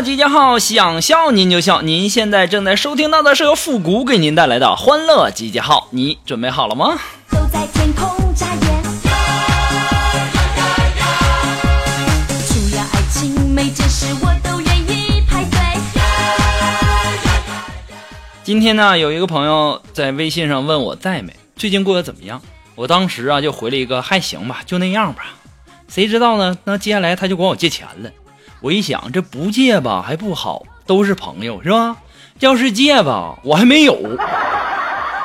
集结号，想笑您就笑。您现在正在收听到的是由复古给您带来的欢乐集结号，你准备好了吗？都在天空眨眼。除了爱情，每件事我都愿意排队。今天呢，有一个朋友在微信上问我在没，最近过得怎么样？我当时啊就回了一个还行吧，就那样吧。谁知道呢？那接下来他就管我借钱了。我一想，这不借吧还不好，都是朋友是吧？要是借吧，我还没有，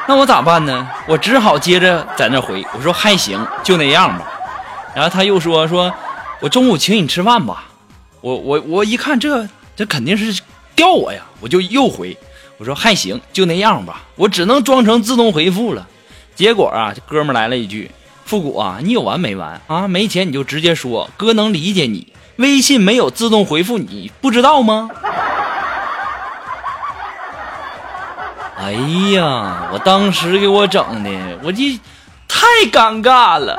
那我咋办呢？我只好接着在那回，我说还行，就那样吧。然后他又说说，我中午请你吃饭吧。我我我一看这这肯定是吊我呀，我就又回，我说还行，就那样吧。我只能装成自动回复了。结果啊，这哥们来了一句：“复古啊，你有完没完啊？没钱你就直接说，哥能理解你。微信没有自动回复，你不知道吗？”哎呀，我当时给我整的，我这太尴尬了。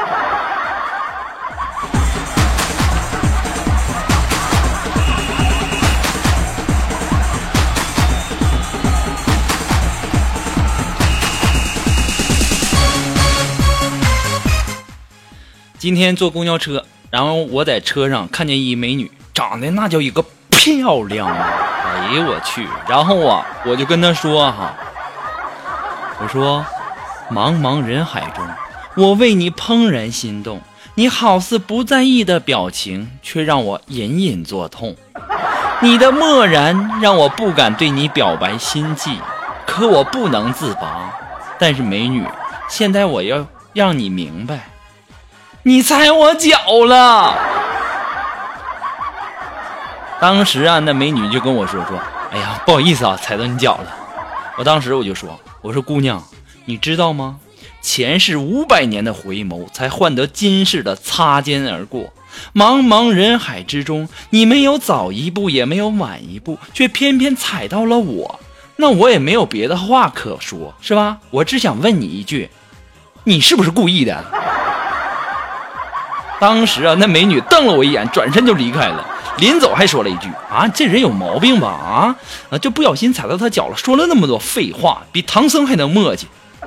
今天坐公交车，然后我在车上看见一美女，长得那叫一个漂亮啊！哎呦我去！然后啊，我就跟她说哈，我说，茫茫人海中，我为你怦然心动，你好似不在意的表情，却让我隐隐作痛。你的漠然让我不敢对你表白心迹，可我不能自拔。但是美女，现在我要让你明白。你踩我脚了！当时啊，那美女就跟我说说：“哎呀，不好意思啊，踩到你脚了。”我当时我就说：“我说姑娘，你知道吗？前世五百年的回眸，才换得今世的擦肩而过。茫茫人海之中，你没有早一步，也没有晚一步，却偏偏踩到了我。那我也没有别的话可说，是吧？我只想问你一句，你是不是故意的？”当时啊，那美女瞪了我一眼，转身就离开了。临走还说了一句：“啊，这人有毛病吧？啊，就不小心踩到他脚了。”说了那么多废话，比唐僧还能磨叽。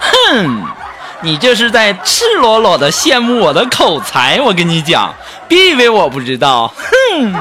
哼，你这是在赤裸裸的羡慕我的口才。我跟你讲，别以为我不知道。哼。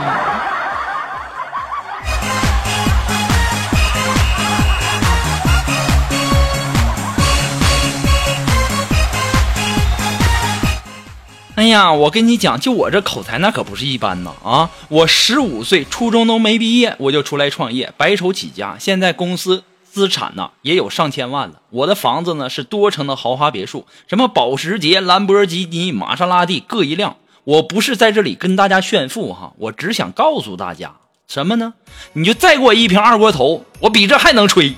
哎呀，我跟你讲，就我这口才那可不是一般呐啊！我十五岁，初中都没毕业，我就出来创业，白手起家。现在公司资产呢也有上千万了。我的房子呢是多层的豪华别墅，什么保时捷、兰博基尼、玛莎拉蒂各一辆。我不是在这里跟大家炫富哈，我只想告诉大家什么呢？你就再给我一瓶二锅头，我比这还能吹。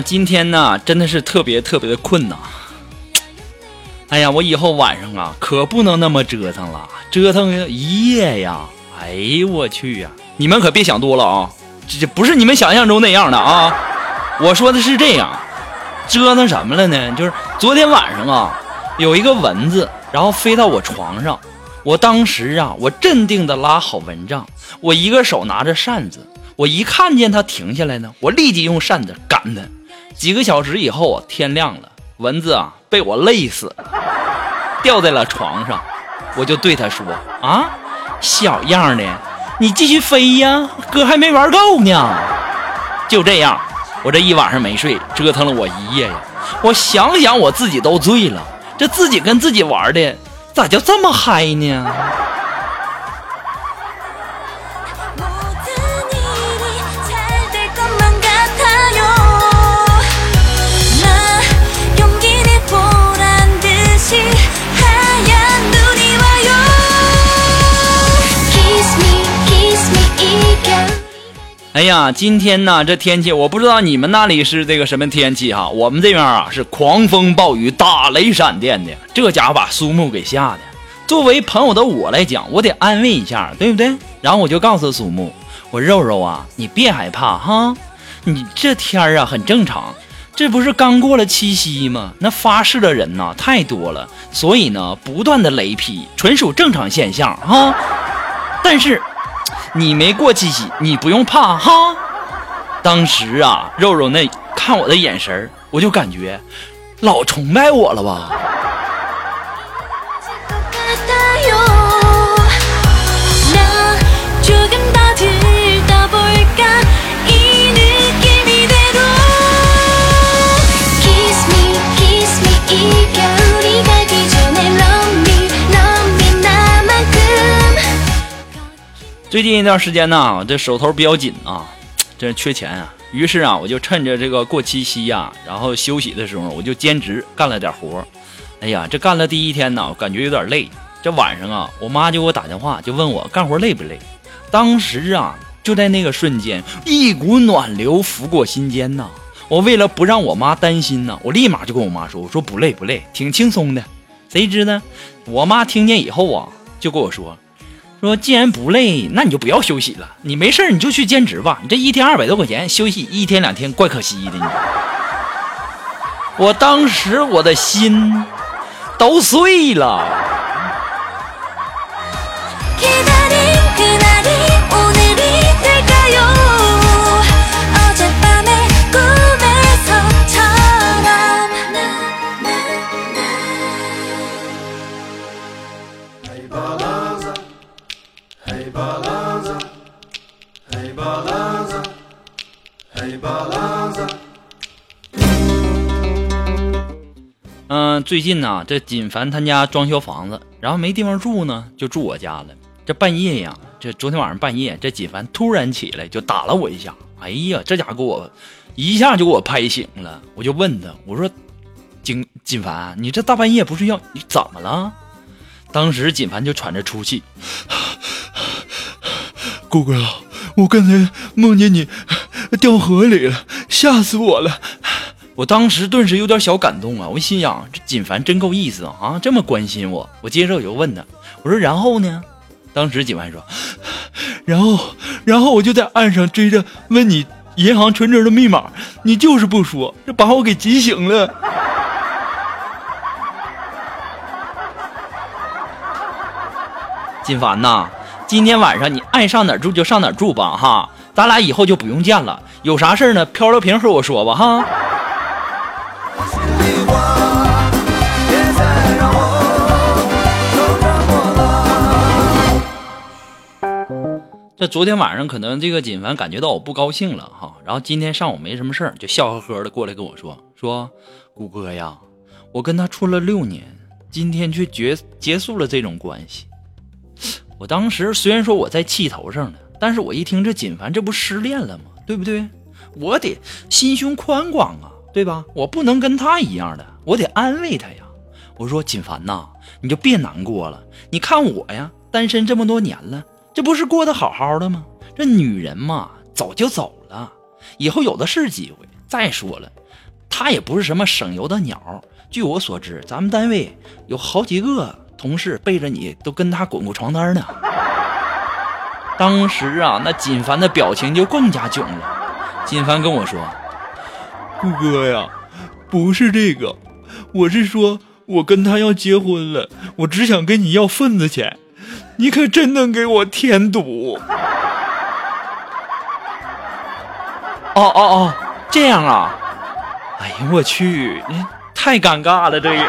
今天呢真的是特别特别的困呐。哎呀，我以后晚上啊可不能那么折腾了，折腾一夜呀。哎呦我去呀！你们可别想多了啊，这这不是你们想象中那样的啊。我说的是这样，折腾什么了呢？就是昨天晚上啊，有一个蚊子，然后飞到我床上，我当时啊，我镇定的拉好蚊帐，我一个手拿着扇子，我一看见它停下来呢，我立即用扇子赶它。几个小时以后啊，天亮了，蚊子啊被我累死了，掉在了床上，我就对他说啊，小样的，你继续飞呀，哥还没玩够呢。就这样，我这一晚上没睡，折腾了我一夜呀。我想想我自己都醉了，这自己跟自己玩的，咋就这么嗨呢？哎呀，今天呢，这天气我不知道你们那里是这个什么天气哈，我们这边啊是狂风暴雨、打雷闪电的，这家伙把苏木给吓的。作为朋友的我来讲，我得安慰一下，对不对？然后我就告诉苏木，我肉肉啊，你别害怕哈，你这天儿啊很正常，这不是刚过了七夕吗？那发誓的人呐太多了，所以呢，不断的雷劈纯属正常现象哈。但是你没过七夕，你不用怕哈。当时啊，肉肉那看我的眼神我就感觉老崇拜我了吧。最近一段时间呢，我这手头比较紧啊，这缺钱啊。于是啊，我就趁着这个过七夕呀、然后休息的时候，我就兼职干了点活。哎呀，这干了第一天呢，感觉有点累。这晚上啊，我妈就给我打电话，就问我干活累不累。当时啊，就在那个瞬间，一股暖流拂过心间呐。我为了不让我妈担心呢，我立马就跟我妈说：“我说不累不累，挺轻松的。”谁知呢，我妈听见以后啊，就跟我说：“说既然不累，那你就不要休息了。你没事你就去兼职吧。你这一天二百多块钱，休息一天两天，怪可惜的你。”我当时我的心都碎了。Hey balanza, hey balanza, hey balanza. 嗯、最近呢，这锦凡他家装修房子，然后没地方住呢，就住我家了。这半夜呀，这昨天晚上半夜，这锦凡突然起来就打了我一下。哎呀，这家伙给我一下就给我拍醒了。我就问他，我说：“锦锦凡，你这大半夜不睡觉，你怎么了？”当时锦凡就喘着粗气，顾哥，我刚才梦见你掉河里了，吓死我了。我当时顿时有点小感动啊！我心想，这锦凡真够意思啊，这么关心我。我接着我就问他，我说：“然后呢？”当时锦凡说然后，然后我就在岸上追着问你银行存折的密码，你就是不说，这把我给急醒了。“锦凡呐，今天晚上你爱上哪儿住就上哪儿住吧，哈，咱俩以后就不用见了。有啥事儿呢，漂流瓶和我说吧，哈。”这昨天晚上可能这个锦凡感觉到我不高兴了哈，然后今天上午没什么事儿，就笑呵呵的过来跟我说说，谷哥呀，我跟他处了六年，今天却结结束了这种关系。我当时虽然说我在气头上呢，但是我一听这锦凡这不失恋了吗？对不对？我得心胸宽广啊，对吧？我不能跟他一样的，我得安慰他呀。我说锦凡呐，你就别难过了，你看我呀，单身这么多年了，这不是过得好好的吗？这女人嘛，走就走了，以后有的是机会。再说了，她也不是什么省油的鸟。据我所知，咱们单位有好几个同事背着你都跟他滚过床单呢。当时啊，那锦凡的表情就更加囧了。锦凡跟我说顾哥呀，不是这个，我是说，我跟他要结婚了，我只想跟你要份子钱，你可真能给我添堵。：“哦哦哦，这样啊！哎呀，我去，你太尴尬了，这也。”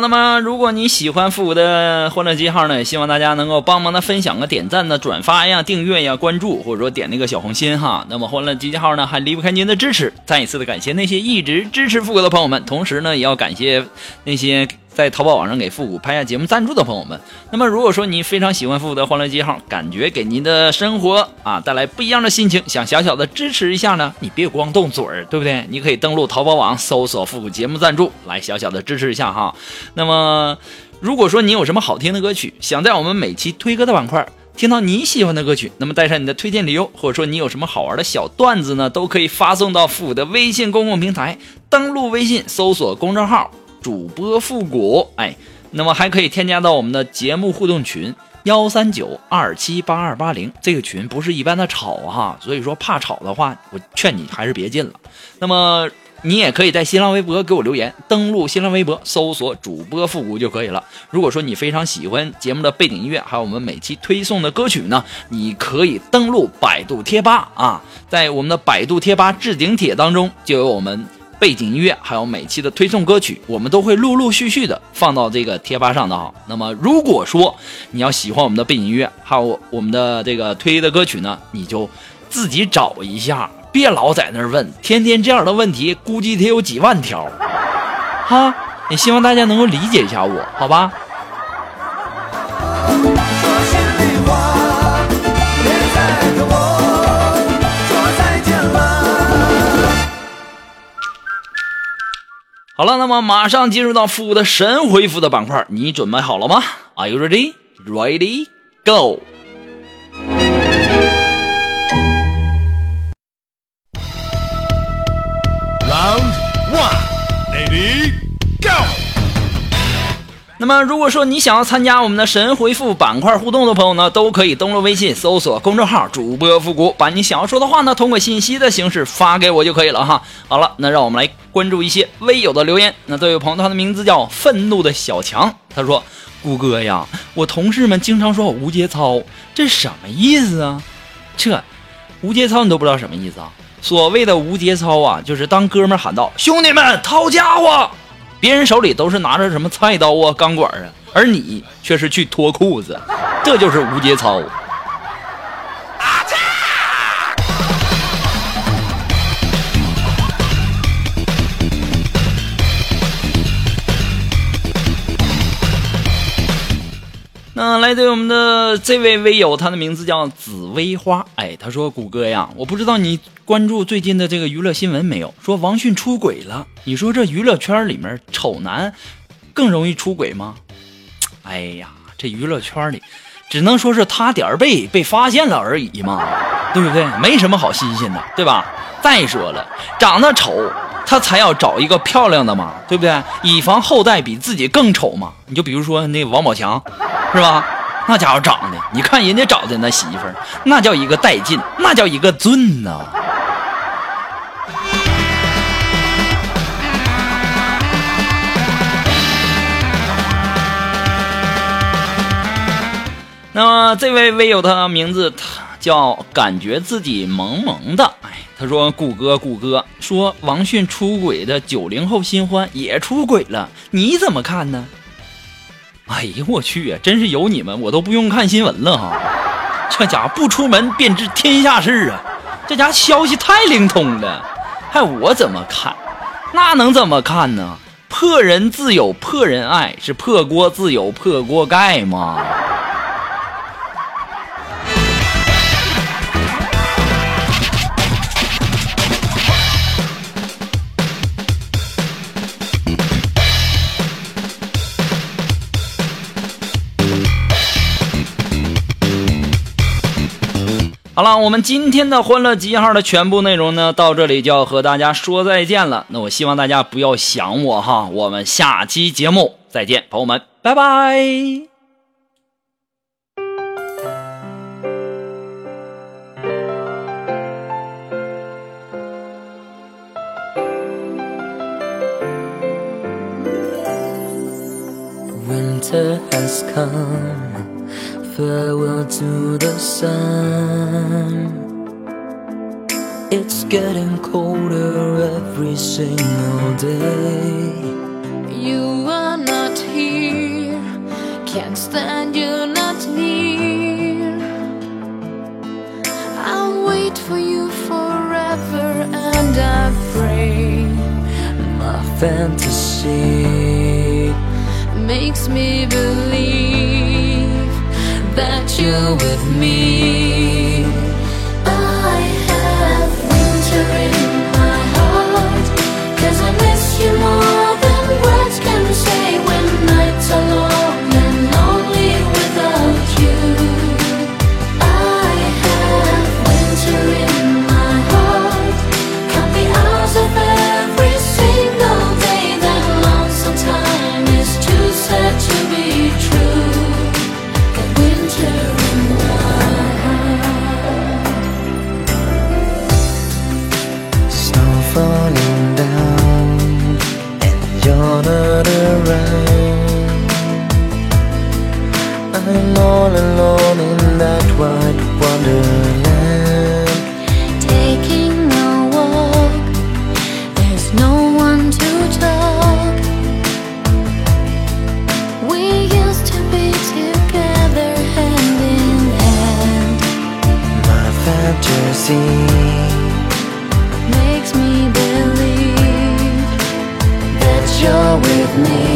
那么如果你喜欢复古的欢乐记号呢，也希望大家能够帮忙的分享个点赞的、转发呀、订阅呀、关注，或者说点那个小红心哈。那么欢乐集结号呢，还离不开您的支持。再一次的感谢那些一直支持复古的朋友们，同时呢，也要感谢那些在淘宝网上给复古拍下节目赞助的朋友们。那么如果说您非常喜欢复古的欢乐记号，感觉给您的生活啊带来不一样的心情，想小小的支持一下呢，你别光动嘴儿，对不对？你可以登录淘宝网搜索复古节目赞助，来小小的支持一下哈。那么，如果说你有什么好听的歌曲，想在我们每期推歌的板块听到你喜欢的歌曲，那么带上你的推荐理由，或者说你有什么好玩的小段子呢，都可以发送到复古的微信公共平台，登录微信搜索公众号主播复古，哎，那么还可以添加到我们的节目互动群。幺三九二七八二八零这个群不是一般的吵哈，所以说怕吵的话，我劝你还是别进了。那么你也可以在新浪微博给我留言，登录新浪微博搜索主播复古就可以了。如果说你非常喜欢节目的背景音乐，还有我们每期推送的歌曲呢，你可以登录百度贴吧啊，在我们的百度贴吧置顶帖当中就有我们。背景音乐还有每期的推送歌曲，我们都会陆陆续续的放到这个贴吧上的哈。那么如果说你要喜欢我们的背景音乐，还有我们的这个推的歌曲呢，你就自己找一下，别老在那儿问，天天这样的问题，估计得有几万条。哈，也希望大家能够理解一下我，好吧？好了，那么马上进入到复古的神回复的板块，你准备好了吗？Are you ready? Ready? Go! 那么，如果说你想要参加我们的神回复板块互动的朋友呢，都可以登录微信搜索公众号“主播复古”，把你想要说的话呢，通过信息的形式发给我就可以了哈。好了，那让我们来关注一些微友的留言。那这位朋友，他的名字叫愤怒的小强，他说：“谷哥呀，我同事们经常说我无节操，这什么意思啊？这无节操你都不知道什么意思啊？所谓的无节操啊，就是当哥们喊道：‘兄弟们，掏家伙！’别人手里都是拿着什么菜刀啊、钢管啊，而你却是去脱裤子，这就是无节操。来自我们的这位微友，他的名字叫紫薇花。哎，他说：“谷歌呀，我不知道你关注最近的这个娱乐新闻没有？说王迅出轨了。你说这娱乐圈里面丑男更容易出轨吗？哎呀，这娱乐圈里只能说是他点儿背被发现了而已嘛，对不对？没什么好新鲜的，对吧？再说了，长得丑他才要找一个漂亮的嘛，对不对？以防后代比自己更丑嘛。你就比如说那王宝强。”是吧？那家伙长得，你看人家找的那媳妇儿，那叫一个带劲，那叫一个俊呐、那么这位微友的名字他叫感觉自己萌萌的，哎，他说谷歌谷歌说王迅出轨的九零后新欢也出轨了，你怎么看呢？哎呀，我去呀！真是有你们，我都不用看新闻了哈。这家伙不出门便知天下事啊，这家伙消息太灵通了。还我怎么看？那能怎么看呢？破人自有破人爱，是破锅自有破锅盖吗。好了，我们今天的欢乐集号的全部内容呢，到这里就要和大家说再见了。那我希望大家不要想我哈，我们下期节目再见，朋友们，拜拜。Winter has come, farewell to the sun. It's getting colder every single day. You are not here, can't stand you're not near. I'll wait for you forever and I pray. My fantasy makes me believe that you're with me. fantasy makes me believe that you're with me.